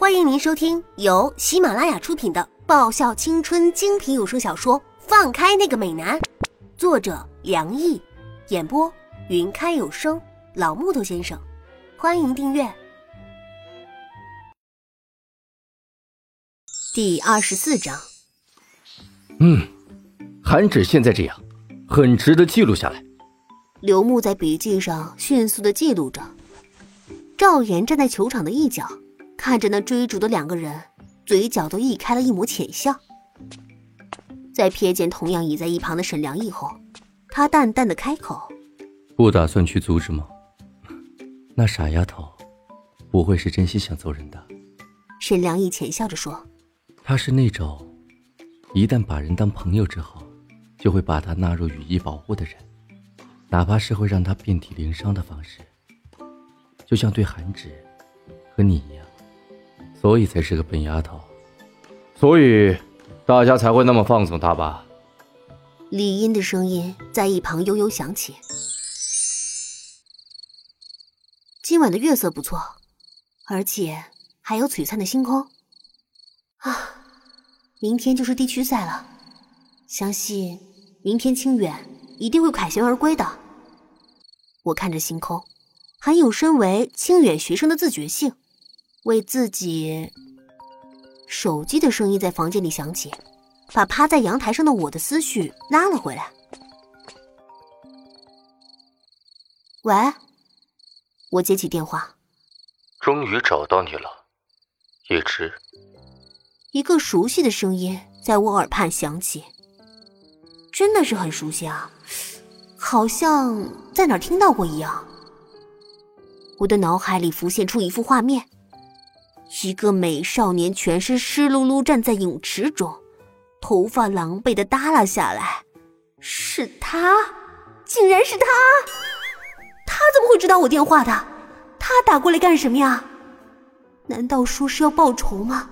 欢迎您收听由喜马拉雅出品的爆笑青春精品有声小说《放开那个美男》，作者梁毅，演播云开有声老木头先生。欢迎订阅。第二十四章。嗯，韩芷现在这样，很值得记录下来。刘牧在笔记上迅速的记录着。赵岩站在球场的一角。看着那追逐的两个人，嘴角都溢开了一抹浅笑。在瞥见同样倚在一旁的沈良义后，他淡淡的开口：“不打算去阻止吗？那傻丫头，不会是真心想揍人的？”沈良义浅笑着说：“他是那种，一旦把人当朋友之后，就会把他纳入羽翼保护的人，哪怕是会让他遍体鳞伤的方式，就像对韩芷和你一样。”所以才是个笨丫头，所以大家才会那么放纵她吧？李音的声音在一旁悠悠响起。今晚的月色不错，而且还有璀璨的星空。啊，明天就是地区赛了，相信明天清远一定会凯旋而归的。我看着星空，还有身为清远学生的自觉性。为自己，手机的声音在房间里响起，把趴在阳台上的我的思绪拉了回来。喂，我接起电话，终于找到你了，叶芝。一个熟悉的声音在我耳畔响起，真的是很熟悉啊，好像在哪儿听到过一样。我的脑海里浮现出一幅画面。一个美少年全身湿漉漉站在泳池中，头发狼狈的耷拉下来，是他，竟然是他！他怎么会知道我电话的？他打过来干什么呀？难道说是要报仇吗？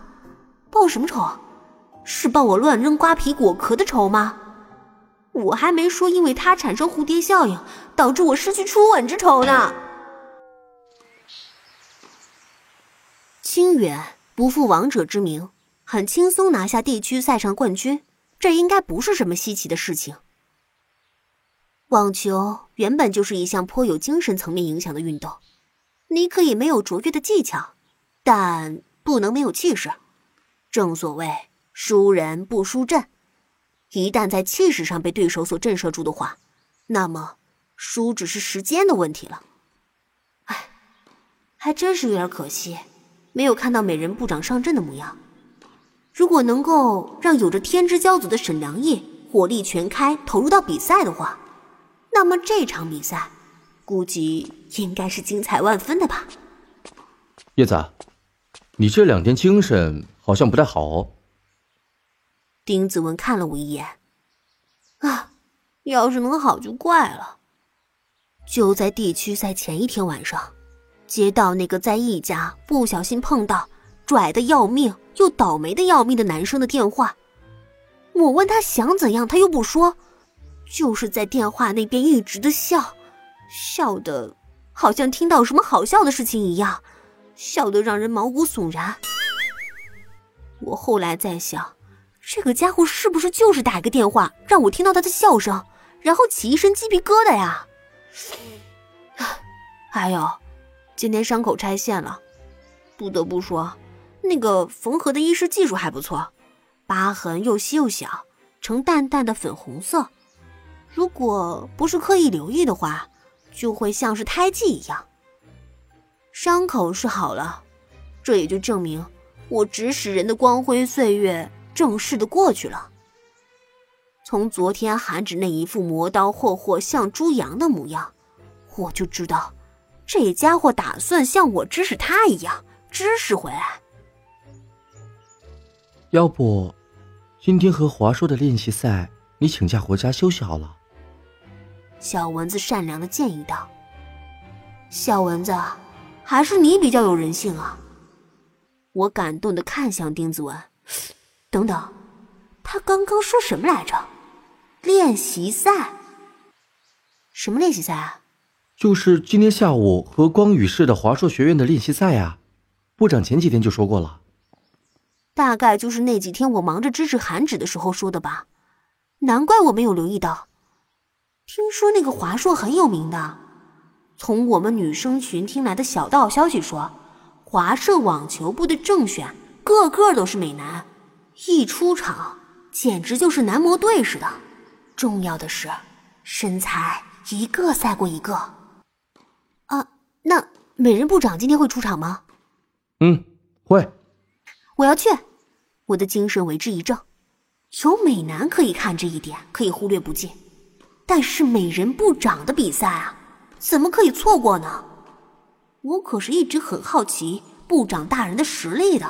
报什么仇？是报我乱扔瓜皮果壳的仇吗？我还没说因为他产生蝴蝶效应，导致我失去初吻之仇呢。清远不负王者之名，很轻松拿下地区赛上冠军，这应该不是什么稀奇的事情。网球原本就是一项颇有精神层面影响的运动，你可以没有卓越的技巧，但不能没有气势。正所谓输人不输阵，一旦在气势上被对手所震慑住的话，那么输只是时间的问题了。哎，还真是有点可惜。没有看到美人部长上阵的模样。如果能够让有着天之骄子的沈良义火力全开投入到比赛的话，那么这场比赛估计应该是精彩万分的吧。叶子，你这两天精神好像不太好哦。丁子文看了我一眼，啊，要是能好就怪了。就在地区赛前一天晚上。接到那个在一家不小心碰到拽的要命又倒霉的要命的男生的电话，我问他想怎样，他又不说，就是在电话那边一直的笑，笑的好像听到什么好笑的事情一样，笑得让人毛骨悚然。我后来在想，这个家伙是不是就是打一个电话让我听到他的笑声，然后起一身鸡皮疙瘩呀？还有。今天伤口拆线了，不得不说，那个缝合的医师技术还不错，疤痕又细又小，呈淡淡的粉红色。如果不是刻意留意的话，就会像是胎记一样。伤口是好了，这也就证明我指使人的光辉岁月正式的过去了。从昨天韩芷那一副磨刀霍霍像猪羊的模样，我就知道。这家伙打算像我指使他一样指使回来。要不，今天和华硕的练习赛，你请假回家休息好了。小蚊子善良的建议道：“小蚊子，还是你比较有人性啊。”我感动的看向丁子文，等等，他刚刚说什么来着？练习赛？什么练习赛啊？就是今天下午和光宇市的华硕学院的练习赛呀，部长前几天就说过了。大概就是那几天我忙着支持韩芷的时候说的吧，难怪我没有留意到。听说那个华硕很有名的，从我们女生群听来的小道消息说，华硕网球部的正选个个都是美男，一出场简直就是男模队似的。重要的是，身材一个赛过一个。啊，那美人部长今天会出场吗？嗯，会。我要去。我的精神为之一振。有美男可以看这一点，可以忽略不计。但是美人部长的比赛啊，怎么可以错过呢？我可是一直很好奇部长大人的实力的。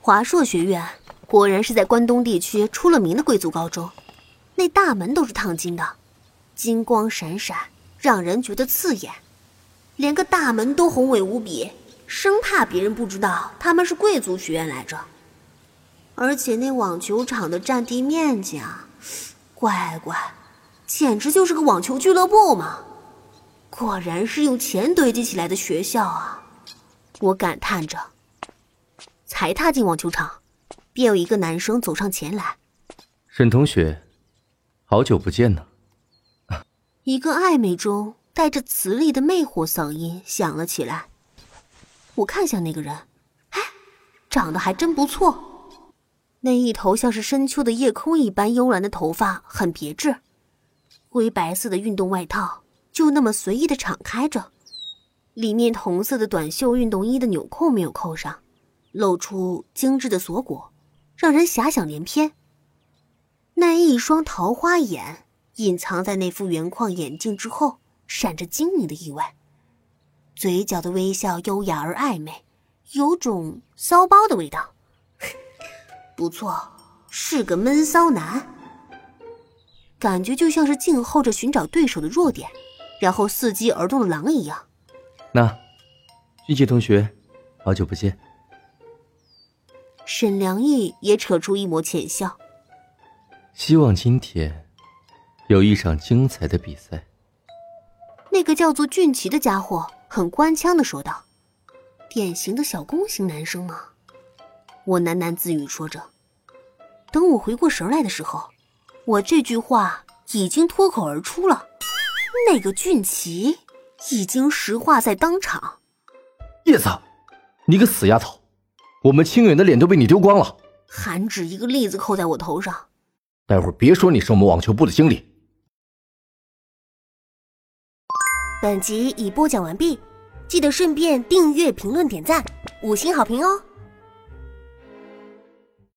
华硕学院果然是在关东地区出了名的贵族高中，那大门都是烫金的，金光闪闪，让人觉得刺眼。连个大门都宏伟无比，生怕别人不知道他们是贵族学院来着。而且那网球场的占地面积啊，乖乖，简直就是个网球俱乐部嘛！果然是用钱堆积起来的学校啊！我感叹着。才踏进网球场，便有一个男生走上前来：“沈同学，好久不见呢。”一个暧昧中带着磁力的魅惑嗓音响了起来。我看向那个人，哎，长得还真不错，那一头像是深秋的夜空一般幽蓝的头发很别致，灰白色的运动外套就那么随意的敞开着，里面同色的短袖运动衣的纽扣没有扣上。露出精致的锁骨，让人遐想连篇。那一双桃花眼隐藏在那副圆框眼镜之后，闪着晶莹的意外。嘴角的微笑优雅而暧昧，有种骚包的味道。不错，是个闷骚男。感觉就像是静候着寻找对手的弱点，然后伺机而动的狼一样。那，俊杰同学，好久不见。沈良义也扯出一抹浅笑。希望今天有一场精彩的比赛。那个叫做俊奇的家伙很官腔的说道：“典型的小公型男生嘛。”我喃喃自语说着。等我回过神来的时候，我这句话已经脱口而出了。那个俊奇已经石化在当场。叶子，你个死丫头！我们清远的脸都被你丢光了，韩芷一个栗子扣在我头上。待会儿别说你是我们网球部的经理。本集已播讲完毕，记得顺便订阅、评论、点赞、五星好评哦。